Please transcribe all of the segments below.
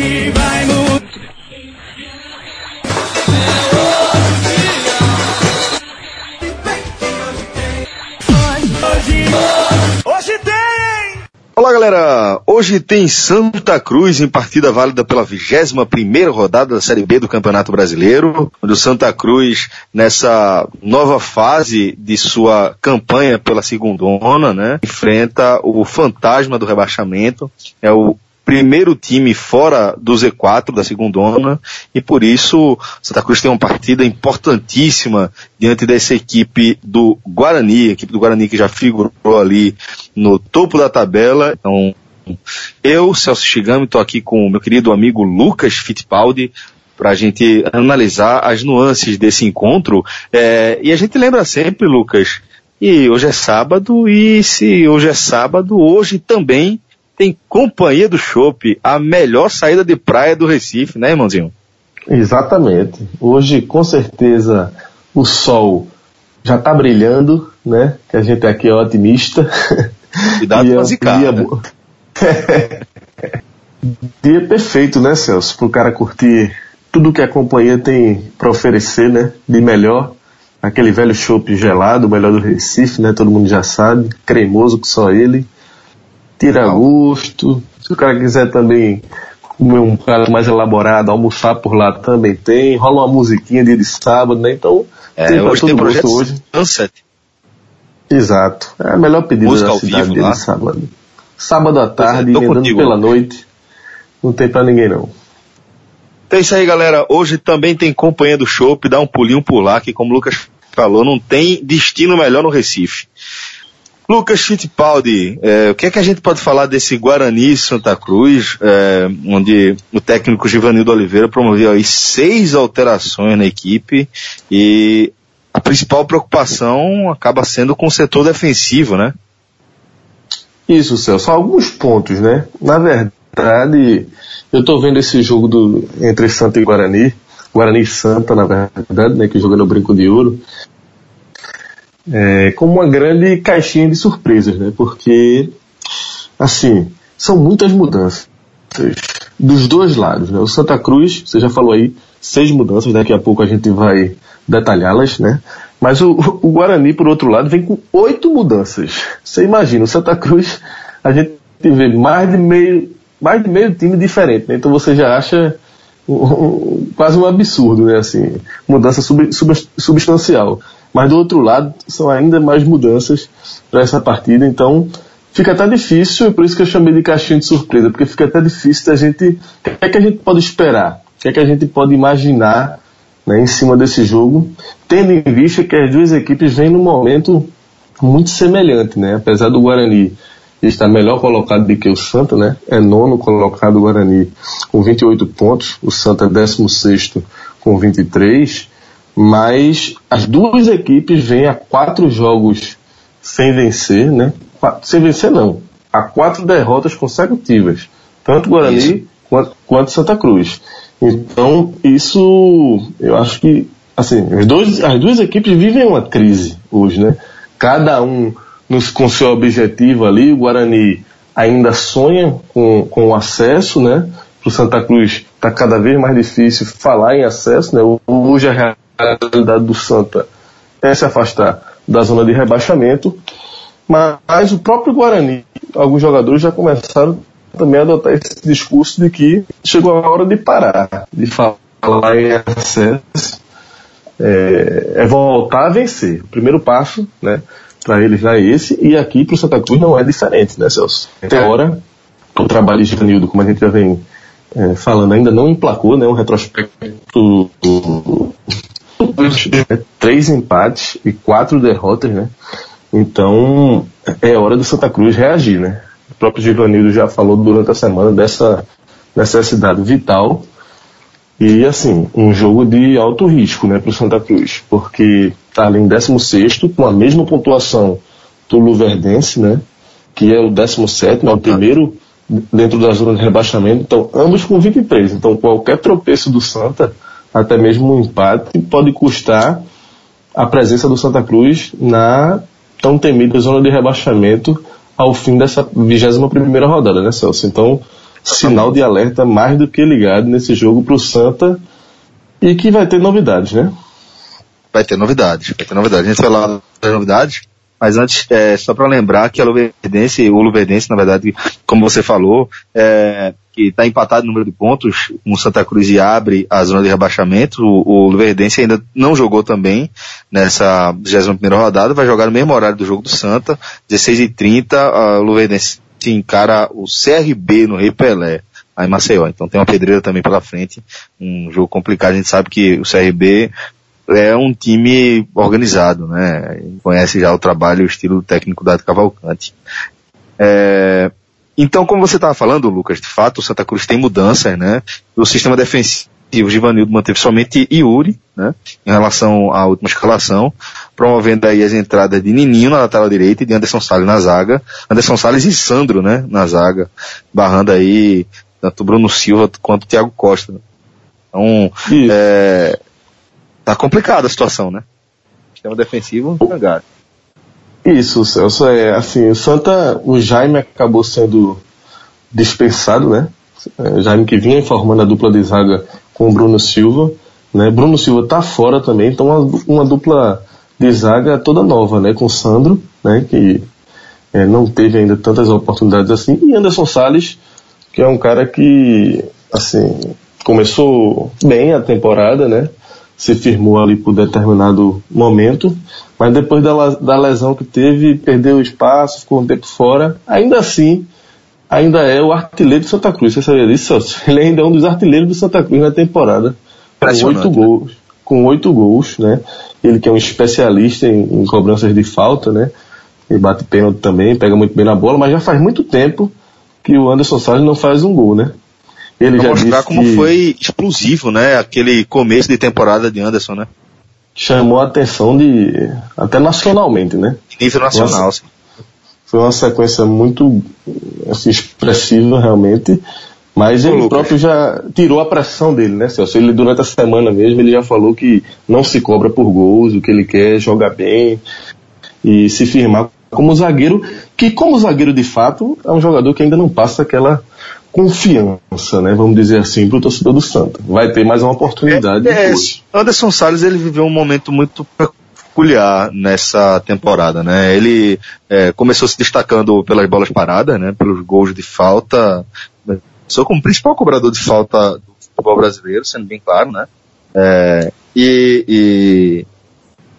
Hoje vai mudar. Hoje, hoje tem! Olá galera, hoje tem Santa Cruz em partida válida pela 21 primeira rodada da Série B do Campeonato Brasileiro, onde o Santa Cruz nessa nova fase de sua campanha pela segundona, né, enfrenta o fantasma do rebaixamento, é o primeiro time fora do Z4 da segundona e por isso Santa Cruz tem uma partida importantíssima diante dessa equipe do Guarani, equipe do Guarani que já figurou ali no topo da tabela. Então, eu, Celso Shigami, estou aqui com o meu querido amigo Lucas Fittipaldi para a gente analisar as nuances desse encontro. É, e a gente lembra sempre, Lucas, e hoje é sábado, e se hoje é sábado, hoje também tem Companhia do Chopp, a melhor saída de praia do Recife, né, irmãozinho? Exatamente. Hoje, com certeza, o sol já está brilhando, né? Que a gente aqui é otimista. Cuidado E com é zicada. dia né? dia perfeito, né, Celso? Para o cara curtir tudo que a companhia tem para oferecer, né? De melhor. Aquele velho chopp gelado, o melhor do Recife, né? Todo mundo já sabe. Cremoso que só ele. Tira gosto. Se o cara quiser também comer um prato mais elaborado, almoçar por lá também tem. Rola uma musiquinha dia de sábado, né? Então, É, tem hoje todo tem projeto hoje. Sunset. Exato. É a melhor pedida Música da cidade vivo dia lá. de sábado. Sábado à tarde, tô emendando contigo. pela noite. Não tem pra ninguém não. Então é isso aí, galera. Hoje também tem Companhia do Chopp, dá um pulinho por lá, que como o Lucas falou, não tem destino melhor no Recife. Lucas Fittipaldi, é, o que é que a gente pode falar desse Guarani Santa Cruz, é, onde o técnico Givanildo Oliveira promoveu aí seis alterações na equipe e a principal preocupação acaba sendo com o setor defensivo, né? Isso, Celso. Alguns pontos, né? Na verdade, eu tô vendo esse jogo do, entre Santa e Guarani. Guarani e Santa, na verdade, né? Que joga no Brinco de Ouro. É, como uma grande caixinha de surpresas, né? Porque, assim, são muitas mudanças dos dois lados, né? O Santa Cruz, você já falou aí, seis mudanças, daqui a pouco a gente vai detalhá-las, né? Mas o, o Guarani, por outro lado, vem com oito mudanças. Você imagina, o Santa Cruz, a gente vê mais de meio, mais de meio time diferente, né? Então você já acha um- um- quase um absurdo, né? Assim, mudança sub, sub- substancial. Mas do outro lado, são ainda mais mudanças para essa partida, então fica até difícil, por isso que eu chamei de caixinha de surpresa, porque fica até difícil da gente. O que é que a gente pode esperar? O que é que a gente pode imaginar né, em cima desse jogo, tendo em vista que as duas equipes vêm num momento muito semelhante, né? Apesar do Guarani estar melhor colocado do que o Santa, né? É nono colocado o Guarani com 28 pontos, o Santa é 16 com 23, mas as duas equipes vêm a quatro jogos sem vencer, né? Sem vencer não, a quatro derrotas consecutivas, tanto Guarani Isso. quanto, quanto Santa Cruz. Então, isso, eu acho que, assim, os dois, as duas equipes vivem uma crise hoje, né? Cada um nos, com seu objetivo ali, o Guarani ainda sonha com, com o acesso, né? Para o Santa Cruz está cada vez mais difícil falar em acesso, né? Hoje a realidade do Santa é se afastar da zona de rebaixamento, mas o próprio Guarani, alguns jogadores já começaram também a adotar esse discurso de que chegou a hora de parar, de falar em acesso, é, é voltar a vencer. O primeiro passo, né, para eles já é esse, e aqui para o Santa Cruz não é diferente, né, Celso? Até agora, o trabalho de Janildo, como a gente já vem é, falando, ainda não emplacou, né, um retrospecto três empates e quatro derrotas, né? Então é hora do Santa Cruz reagir, né? O próprio Givanildo já falou durante a semana dessa necessidade vital e assim um jogo de alto risco, né, para o Santa Cruz, porque está ali em 16 com a mesma pontuação do Luverdense, né? Que é o 17, é o primeiro dentro da zona de rebaixamento. Então ambos com 23. Então qualquer tropeço do Santa até mesmo um empate, pode custar a presença do Santa Cruz na tão temida zona de rebaixamento ao fim dessa 21 primeira rodada, né, Celso? Então, sinal de alerta mais do que ligado nesse jogo para o Santa e que vai ter novidades, né? Vai ter novidades, vai ter novidades. A gente vai lá das novidades, mas antes, é, só para lembrar que a Luverdense, o Luverdense, na verdade, como você falou, é, que está empatado no número de pontos, com Santa Cruz e abre a zona de rebaixamento. O, o Luverdense ainda não jogou também nessa 21 rodada, vai jogar no mesmo horário do jogo do Santa, 16h30, o Luverdense encara o CRB no Rei Pelé aí Maceió. Então tem uma pedreira também pela frente, um jogo complicado. A gente sabe que o CRB é um time organizado, né? Conhece já o trabalho e o estilo técnico da Cavalcante. É, então, como você estava falando, Lucas, de fato, o Santa Cruz tem mudanças, né? O sistema defensivo, Givanildo manteve somente Yuri, né? Em relação à última escalação, promovendo aí as entradas de Nininho na lateral direita e de Anderson Salles na zaga. Anderson Salles e Sandro, né? Na zaga, barrando aí tanto Bruno Silva quanto Thiago Costa. Então, é, tá complicada a situação, né? Sistema defensivo, cagado. Isso, Celso, é assim, o Santa, o Jaime acabou sendo dispensado, né? É, Jaime que vinha formando a dupla de zaga com o Bruno Silva, né? Bruno Silva tá fora também, então uma, uma dupla de zaga toda nova, né? Com o Sandro, né? Que é, não teve ainda tantas oportunidades assim, e Anderson Salles, que é um cara que, assim, começou bem a temporada, né? Se firmou ali por determinado momento, mas depois da, da lesão que teve, perdeu o espaço, ficou um tempo fora. Ainda assim, ainda é o artilheiro do Santa Cruz. Você sabia disso, Celso? Ele ainda é um dos artilheiros do Santa Cruz na temporada. Com oito né? gols. Com oito gols, né? Ele que é um especialista em, em cobranças de falta, né? Ele bate pênalti também, pega muito bem na bola, mas já faz muito tempo que o Anderson Salles não faz um gol, né? Ele pra já mostrar como que... foi explosivo, né? Aquele começo de temporada de Anderson, né? Chamou a atenção de até nacionalmente, né? Nível nacional, Nossa, Foi uma sequência muito assim, expressiva realmente, mas ele próprio já tirou a pressão dele, né, Celso? Ele durante a semana mesmo ele já falou que não se cobra por gols, o que ele quer é jogar bem e se firmar como zagueiro, que como zagueiro de fato é um jogador que ainda não passa aquela confiança, né? Vamos dizer assim, para o torcedor do Santa. Vai ter mais uma oportunidade. É, é, Anderson Salles ele viveu um momento muito peculiar nessa temporada, né? Ele é, começou se destacando pelas bolas paradas, né? Pelos gols de falta. Começou como principal cobrador de falta do futebol brasileiro, sendo bem claro, né? É, e, e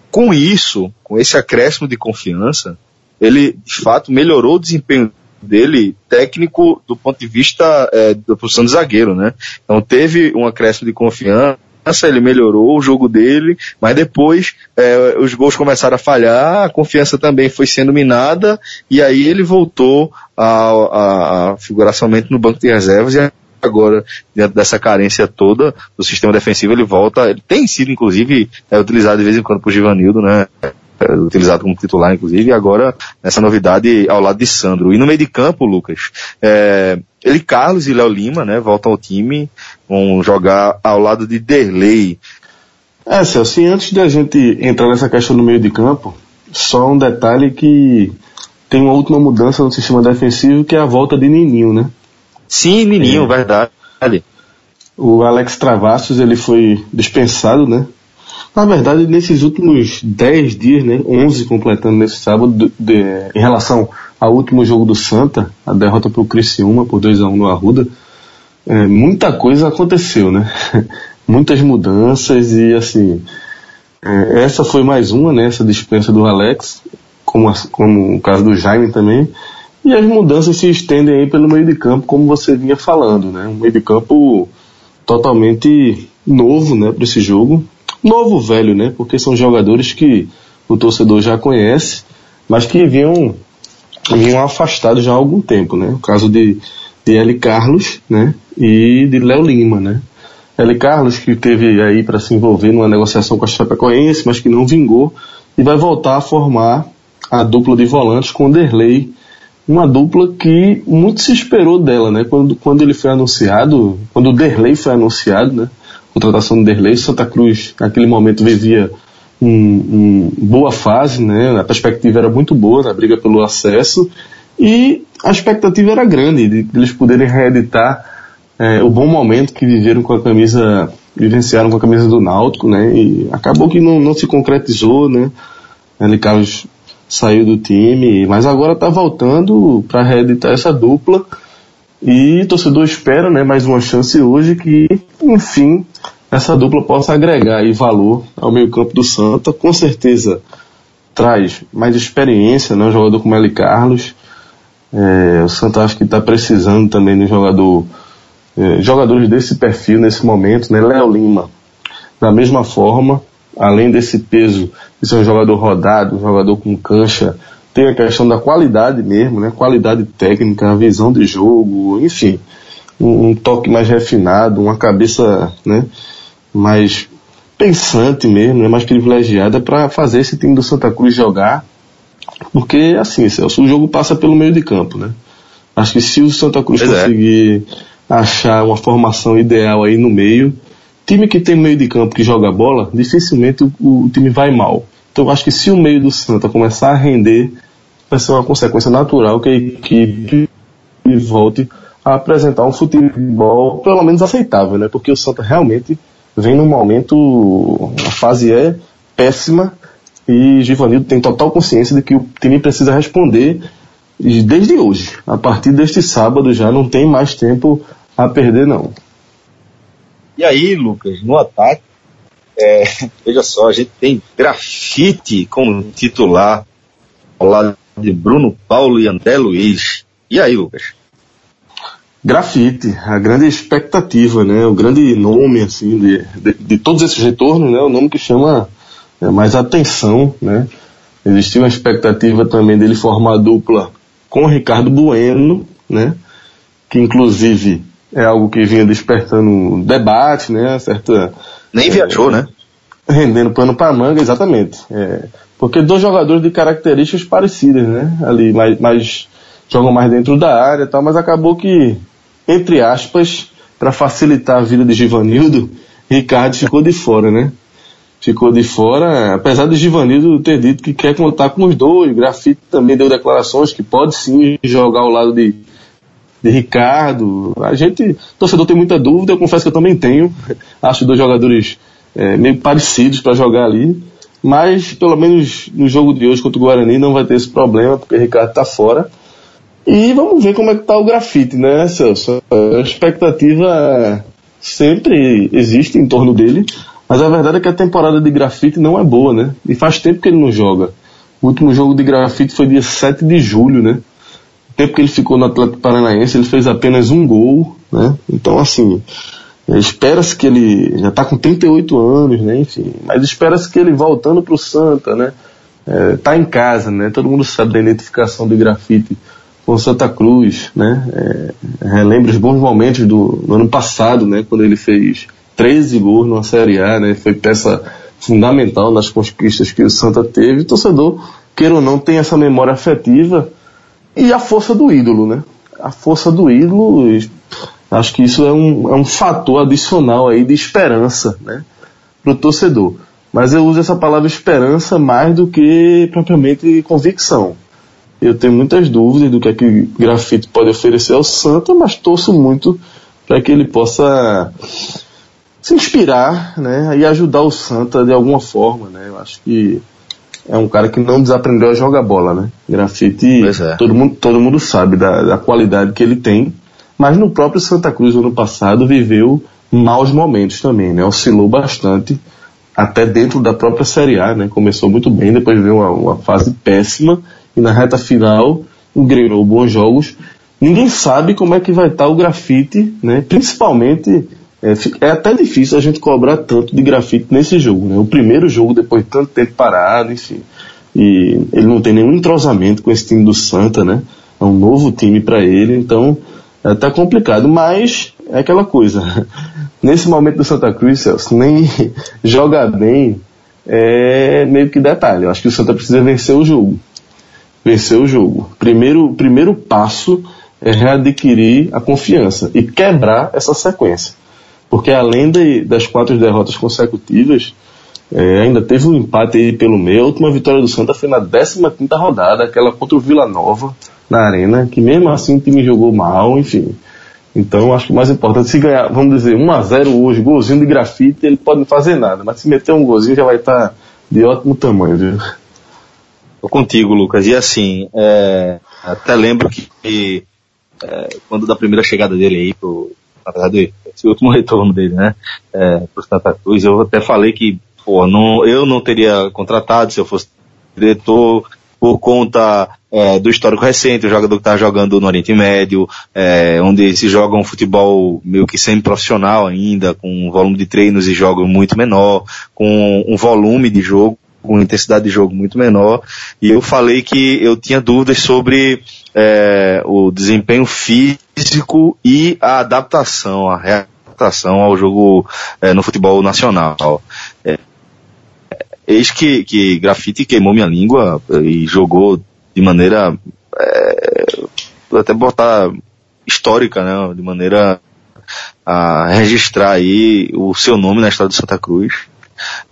com isso, com esse acréscimo de confiança, ele de fato melhorou o desempenho dele técnico do ponto de vista é, da posição de zagueiro, né? Então teve um acréscimo de confiança, ele melhorou o jogo dele, mas depois é, os gols começaram a falhar, a confiança também foi sendo minada, e aí ele voltou a, a, figurar somente no banco de reservas e agora, diante dessa carência toda do sistema defensivo, ele volta, ele tem sido inclusive é, utilizado de vez em quando por Givanildo, né? É, utilizado como titular, inclusive, e agora essa novidade ao lado de Sandro. E no meio de campo, Lucas, é, ele, Carlos e Léo Lima, né, voltam ao time, vão jogar ao lado de Derlei. É, Celso, e antes de a gente entrar nessa questão no meio de campo, só um detalhe que tem uma última mudança no sistema defensivo, que é a volta de Nininho, né? Sim, Nininho, é. verdade. O Alex Travassos, ele foi dispensado, né? Na verdade, nesses últimos 10 dias, né, 11 completando nesse sábado, de, de, em relação ao último jogo do Santa, a derrota para o Criciúma por 2 a 1 no Arruda, é, muita coisa aconteceu, né? Muitas mudanças e assim, é, essa foi mais uma, né, essa dispensa do Alex, como, a, como o caso do Jaime também, e as mudanças se estendem aí pelo meio de campo, como você vinha falando, né? Um meio de campo totalmente novo, né, para esse jogo, novo velho, né? Porque são jogadores que o torcedor já conhece, mas que vinham, vinham afastados já há algum tempo, né? O caso de, de L. Carlos, né? E de Léo Lima, né? L. Carlos que teve aí para se envolver numa negociação com a Chapecoense, mas que não vingou e vai voltar a formar a dupla de volantes com o Derlei, uma dupla que muito se esperou dela, né? Quando, quando ele foi anunciado, quando o Derlei foi anunciado, né? Contratação do Derlei. Santa Cruz, naquele momento, vivia uma um boa fase, né? A perspectiva era muito boa na briga pelo acesso. E a expectativa era grande de, eles poderem reeditar é, o bom momento que viveram com a camisa, vivenciaram com a camisa do Náutico, né? E acabou que não, não se concretizou, né? Ele Carlos saiu do time, mas agora está voltando para reeditar essa dupla. E o torcedor espera, né, mais uma chance hoje que, enfim, essa dupla possa agregar aí valor ao meio-campo do Santa. Com certeza traz mais experiência, né, um jogador como Eli Carlos. É, o Santa acho que está precisando também de um jogador, é, jogadores desse perfil nesse momento, né, Léo Lima. Da mesma forma, além desse peso de ser um jogador rodado, um jogador com cancha, tem a questão da qualidade mesmo, né? Qualidade técnica, a visão de jogo, enfim, um, um toque mais refinado, uma cabeça, né? Mais pensante mesmo, né? mais privilegiada para fazer esse time do Santa Cruz jogar, porque assim, Celso, o jogo passa pelo meio de campo, né? Acho que se o Santa Cruz pois é. conseguir é. achar uma formação ideal aí no meio, time que tem meio de campo que joga bola, dificilmente o, o time vai mal. Então eu acho que se o meio do Santa começar a render, vai ser uma consequência natural que a equipe volte a apresentar um futebol pelo menos aceitável, né? Porque o Santa realmente vem num momento, a fase é péssima e Givanildo tem total consciência de que o time precisa responder desde hoje. A partir deste sábado já não tem mais tempo a perder não. E aí, Lucas, no ataque, é, veja só, a gente tem grafite como titular ao lado de Bruno Paulo e André Luiz. E aí, Lucas? Grafite, a grande expectativa, né? O grande nome, assim, de, de, de todos esses retornos, né? O nome que chama é, mais atenção, né? Existia uma expectativa também dele formar dupla com Ricardo Bueno, né? Que inclusive é algo que vinha despertando debate, né? Certa nem viajou, né? Rendendo pano para manga, exatamente. É, porque dois jogadores de características parecidas, né? Ali, mais, mais jogam mais dentro da área e tal, mas acabou que, entre aspas, para facilitar a vida de Givanildo, Ricardo ficou de fora, né? Ficou de fora, apesar de Givanildo ter dito que quer contar com os dois, Grafite também deu declarações que pode sim jogar ao lado de, de Ricardo. A gente, torcedor tem muita dúvida, eu confesso que eu também tenho. Acho dois jogadores é, meio parecidos para jogar ali. Mas pelo menos no jogo de hoje contra o Guarani não vai ter esse problema, porque o Ricardo está fora. E vamos ver como é que tá o grafite, né, Celso? A expectativa sempre existe em torno dele, mas a verdade é que a temporada de grafite não é boa, né? E faz tempo que ele não joga. O último jogo de grafite foi dia 7 de julho, né? Tempo que ele ficou no Atlético Paranaense, ele fez apenas um gol, né? Então, assim, espera-se que ele já está com 38 anos, né? Enfim, mas espera-se que ele voltando para o Santa, né? É, tá em casa, né? Todo mundo sabe da identificação do grafite com Santa Cruz, né? É, relembra os bons momentos do, do ano passado, né? Quando ele fez 13 gols numa Série A, né? Foi peça fundamental nas conquistas que o Santa teve. O torcedor, queira ou não, tem essa memória afetiva e a força do ídolo, né? A força do ídolo, acho que isso é um, é um fator adicional aí de esperança, né? Para o torcedor. Mas eu uso essa palavra esperança mais do que propriamente convicção. Eu tenho muitas dúvidas do que é que grafite pode oferecer ao Santa, mas torço muito para que ele possa se inspirar, né, e ajudar o Santa de alguma forma, né? Eu acho que é um cara que não desaprendeu a jogar bola, né? Grafite, é. todo, mundo, todo mundo sabe da, da qualidade que ele tem, mas no próprio Santa Cruz ano passado viveu maus momentos também, né? Oscilou bastante, até dentro da própria Série A, né? Começou muito bem, depois veio uma, uma fase péssima e na reta final engrenou bons jogos. Ninguém sabe como é que vai estar o grafite, né? Principalmente é, é, até difícil a gente cobrar tanto de grafite nesse jogo, né? O primeiro jogo depois de tanto tempo parado, enfim. E ele não tem nenhum entrosamento com esse time do Santa, né? É um novo time para ele, então é até complicado, mas é aquela coisa. Nesse momento do Santa Cruz, Celso, nem jogar bem é meio que detalhe. Eu acho que o Santa precisa vencer o jogo. Vencer o jogo. Primeiro, primeiro passo é readquirir a confiança e quebrar essa sequência. Porque além de, das quatro derrotas consecutivas, é, ainda teve um empate aí pelo meio. A última vitória do Santa foi na 15 rodada, aquela contra o Vila Nova, na arena, que mesmo assim o time jogou mal, enfim. Então acho que o mais importante, se ganhar, vamos dizer, 1 a 0 hoje, golzinho de grafite, ele pode não fazer nada, mas se meter um golzinho já vai estar tá de ótimo tamanho, viu? Tô contigo, Lucas. E assim, é, até lembro que, que é, quando da primeira chegada dele aí pro, na verdade, esse último retorno dele, né, é, pro Santa Cruz, eu até falei que, pô, não, eu não teria contratado se eu fosse diretor, por conta é, do histórico recente, o jogador que está jogando no Oriente Médio, é, onde se joga um futebol meio que semi-profissional ainda, com um volume de treinos e jogo muito menor, com um volume de jogo, com intensidade de jogo muito menor, e eu falei que eu tinha dúvidas sobre é, o desempenho físico e a adaptação, a readaptação ao jogo é, no futebol nacional. É, Eis que, que Grafite queimou minha língua e jogou de maneira, é, até botar histórica, né? De maneira a registrar aí o seu nome na história do Santa Cruz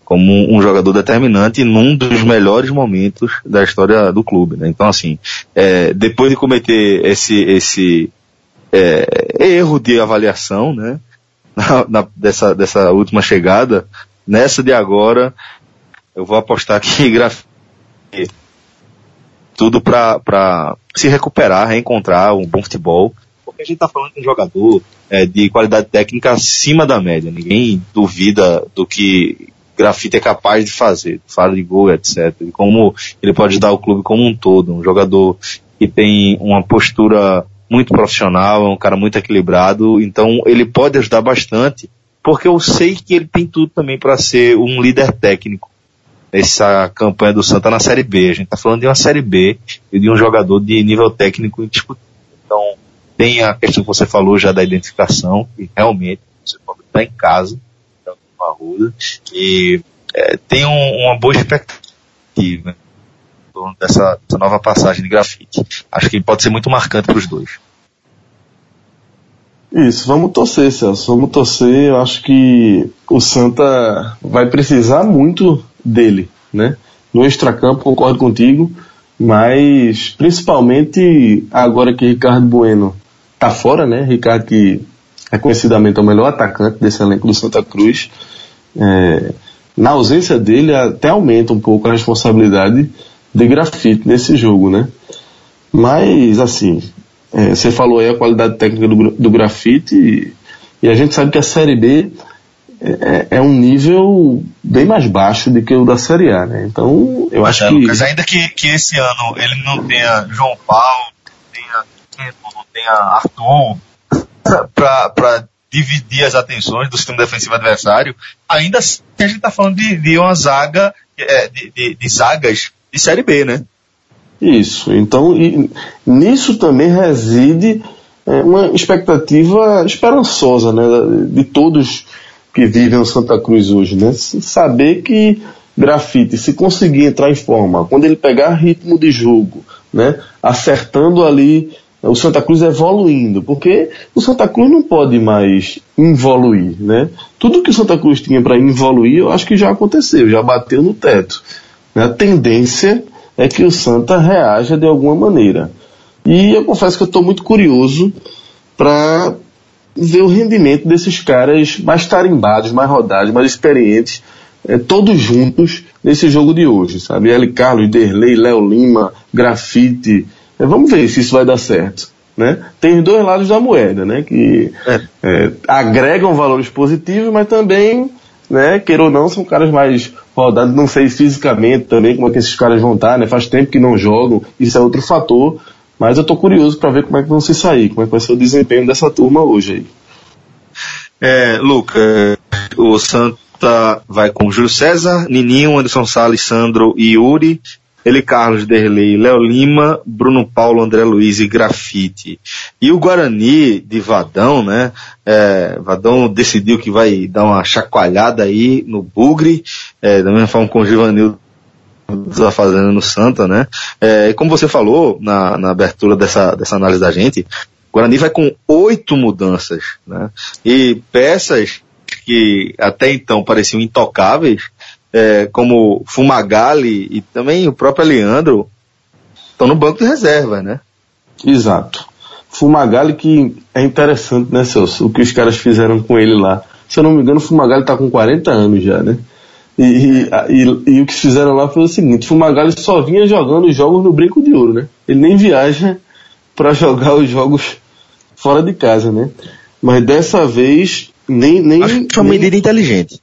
como um jogador determinante num dos melhores momentos da história do clube. Né? Então, assim, é, depois de cometer esse, esse é, erro de avaliação, né, na, na, dessa, dessa última chegada, nessa de agora, eu vou apostar aqui grafite tudo para se recuperar, reencontrar um bom futebol. Porque a gente está falando de um jogador é, de qualidade técnica acima da média. Ninguém duvida do que grafite é capaz de fazer, fala de gol, etc. E como ele pode ajudar o clube como um todo. Um jogador que tem uma postura muito profissional, é um cara muito equilibrado, então ele pode ajudar bastante, porque eu sei que ele tem tudo também para ser um líder técnico essa campanha do Santa na Série B. A gente está falando de uma Série B e de um jogador de nível técnico indiscutível. Então, tem a questão que você falou já da identificação, que realmente você pode estar em casa, então, uma ruda, e é, tem um, uma boa expectativa dessa, dessa nova passagem de grafite. Acho que pode ser muito marcante para os dois. Isso, vamos torcer, Celso. Vamos torcer. Eu acho que o Santa vai precisar muito dele, né? No extracampo, concordo contigo, mas principalmente agora que Ricardo Bueno tá fora, né? Ricardo que é conhecidamente o melhor atacante desse elenco do Santa Cruz. É, na ausência dele, até aumenta um pouco a responsabilidade de grafite nesse jogo, né? Mas, assim, é, você falou aí a qualidade técnica do, do grafite e, e a gente sabe que a Série B é, é, um nível bem mais baixo do que o da Série A, né? Então, eu acho é, que... Lucas, ainda que, que esse ano ele não tenha João Paulo, tenha não tenha Arthur, para dividir as atenções do sistema defensivo adversário, ainda assim a gente está falando de, de uma zaga, é, de, de, de, zagas de Série B, né? Isso. Então, nisso também reside é, uma expectativa esperançosa, né? De todos que vivem no Santa Cruz hoje, né? Saber que grafite, se conseguir entrar em forma, quando ele pegar ritmo de jogo, né? Acertando ali o Santa Cruz evoluindo, porque o Santa Cruz não pode mais evoluir, né? Tudo que o Santa Cruz tinha para evoluir, eu acho que já aconteceu, já bateu no teto. A tendência é que o Santa reaja de alguma maneira. E eu confesso que eu estou muito curioso para ver o rendimento desses caras mais tarimbados, mais rodados, mais experientes, é, todos juntos nesse jogo de hoje, sabe? L. Carlos, Derlei, Léo Lima, Grafite. É, vamos ver se isso vai dar certo. Né? Tem os dois lados da moeda, né? Que é. É, agregam valores positivos, mas também, né, queira ou não, são caras mais rodados, não sei fisicamente também como é que esses caras vão estar, né? Faz tempo que não jogam, isso é outro fator. Mas eu estou curioso para ver como é que vão se sair, como é que vai ser o desempenho dessa turma hoje aí. É, Luca, o Santa vai com Júlio César, Nininho, Anderson Salles, Sandro e Yuri, ele Carlos Derlei, Léo Lima, Bruno Paulo, André Luiz e Grafite. E o Guarani de Vadão, né? É, Vadão decidiu que vai dar uma chacoalhada aí no Bugre, é, da mesma forma com o no Santa, né? É, como você falou na, na abertura dessa, dessa análise da gente, o Guarani vai com oito mudanças, né? E peças que até então pareciam intocáveis, é, como Fumagalli e também o próprio Leandro, estão no banco de reserva, né? Exato. Fumagalli que é interessante, né, Celso? O que os caras fizeram com ele lá. Se eu não me engano, o Fumagalli tá com 40 anos já, né? E, e, e, e o que fizeram lá foi o seguinte, Fumagalli só vinha jogando os jogos no brinco de ouro, né? Ele nem viaja para jogar os jogos fora de casa, né? Mas dessa vez nem nem Acho que foi uma nem- medida inteligente.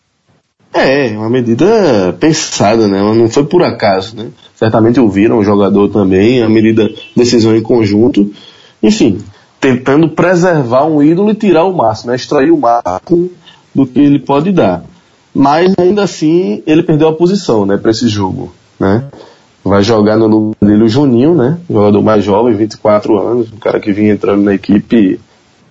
É, uma medida pensada, né? Não foi por acaso, né? Certamente ouviram o jogador também, a medida, decisão em conjunto. Enfim, tentando preservar um ídolo e tirar o máximo, né? Extrair o máximo do que ele pode dar. Mas ainda assim, ele perdeu a posição, né, para esse jogo, né? Vai jogar no lugar dele o Juninho, né? Jogador mais jovem, 24 anos, um cara que vinha entrando na equipe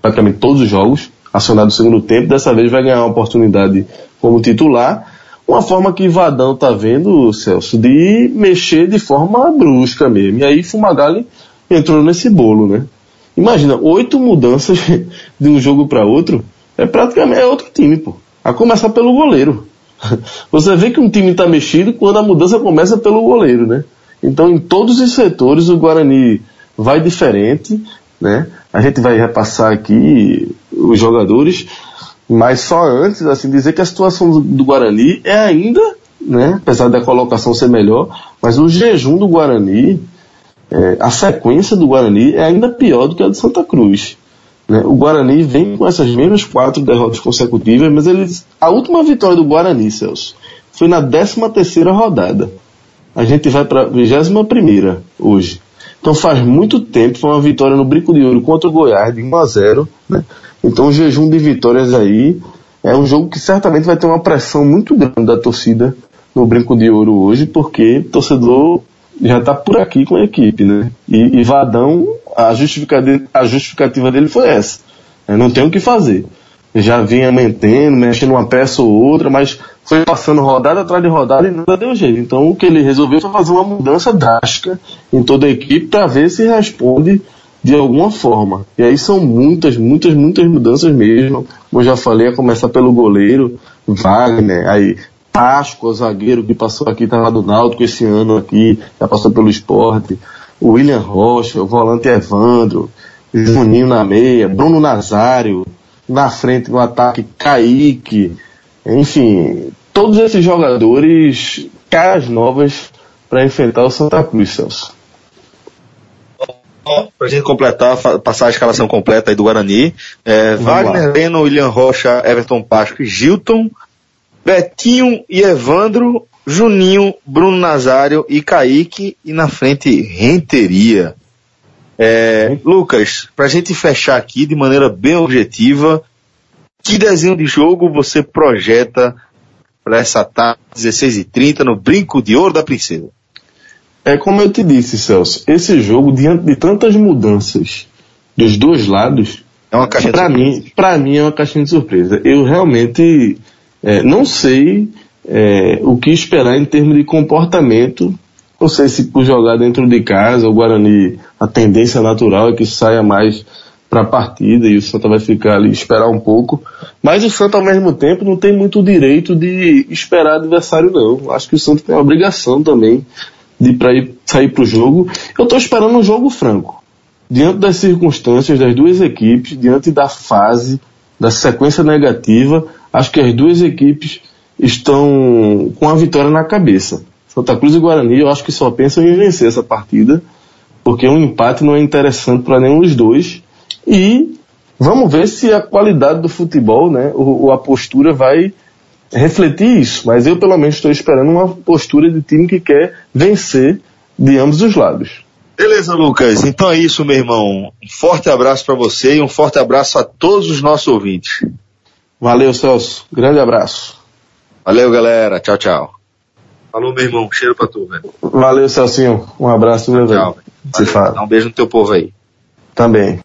praticamente todos os jogos, acionado no segundo tempo, dessa vez vai ganhar uma oportunidade como titular. Uma forma que Vadão tá vendo, Celso, de mexer de forma brusca mesmo. E aí Fumagalli entrou nesse bolo, né? Imagina, oito mudanças de um jogo para outro, é praticamente é outro time, pô. A começar pelo goleiro. Você vê que um time está mexido quando a mudança começa pelo goleiro, né? Então, em todos os setores, o Guarani vai diferente, né? A gente vai repassar aqui os jogadores, mas só antes, assim, dizer que a situação do, do Guarani é ainda, né? Apesar da colocação ser melhor, mas o jejum do Guarani, é, a sequência do Guarani é ainda pior do que a de Santa Cruz. né? O Guarani vem com essas mesmas quatro derrotas consecutivas, mas eles, a última vitória do Guarani, Celso, foi na 13 terceira rodada. A gente vai para a 21 primeira hoje. Então faz muito tempo, foi uma vitória no Brinco de Ouro contra o Goiás de 1 a 0, né? Então o jejum de vitórias aí é um jogo que certamente vai ter uma pressão muito grande da torcida no Brinco de Ouro hoje, porque o torcedor já está por aqui com a equipe, né? E, e Vadão, a justificativa, a justificativa dele foi essa. né? Não tem o que fazer. Já vinha mantendo, mexendo uma peça ou outra, mas foi passando rodada atrás de rodada e nada deu jeito. Então o que ele resolveu foi fazer uma mudança drástica em toda a equipe para ver se responde de alguma forma. E aí são muitas, muitas, muitas mudanças mesmo. Como eu já falei, a começar pelo goleiro, Wagner, aí Páscoa, zagueiro que passou aqui, tá lá do Náutico esse ano aqui, já passou pelo esporte. O William Rocha, o volante Evandro, Juninho na meia, Bruno Nazário, na frente no ataque Kaique, enfim, todos esses jogadores, caras novas para enfrentar o Santa Cruz, Celso. Pra gente completar, passar a escalação completa aí do Guarani, é, Wagner, lá. Leno, William Rocha, Everton Pasco e Gilton, Betinho e Evandro, Juninho, Bruno Nazário e Kaique, e na frente Renteria. É, Lucas, pra gente fechar aqui de maneira bem objetiva, que desenho de jogo você projeta para essa tarde, 16h30, no Brinco de Ouro da Princesa? É como eu te disse, Celso, esse jogo, diante de tantas mudanças dos dois lados, É uma de mim, pra mim é uma caixinha de surpresa. Eu realmente é, não sei é, o que esperar em termos de comportamento. Não sei se por jogar dentro de casa, o Guarani, a tendência natural é que saia mais para a partida e o Santa vai ficar ali esperar um pouco. Mas o Santa ao mesmo tempo não tem muito direito de esperar adversário não. Acho que o Santa tem a obrigação também de pra ir, sair para o jogo. Eu estou esperando um jogo franco diante das circunstâncias das duas equipes, diante da fase, da sequência negativa, acho que as duas equipes estão com a vitória na cabeça. Santa Cruz e Guarani, eu acho que só pensam em vencer essa partida, porque um empate não é interessante para nenhum dos dois. E vamos ver se a qualidade do futebol, né, o, a postura vai refletir isso. Mas eu, pelo menos, estou esperando uma postura de time que quer vencer de ambos os lados. Beleza, Lucas. Então é isso, meu irmão. Um forte abraço para você e um forte abraço a todos os nossos ouvintes. Valeu, Celso. Grande abraço. Valeu, galera. Tchau, tchau. Falou, meu irmão. Cheiro pra tu, velho. Valeu, Celcinho. Um abraço, meu velho. Tchau. Se Valeu. fala. Dá um beijo no teu povo aí. Também.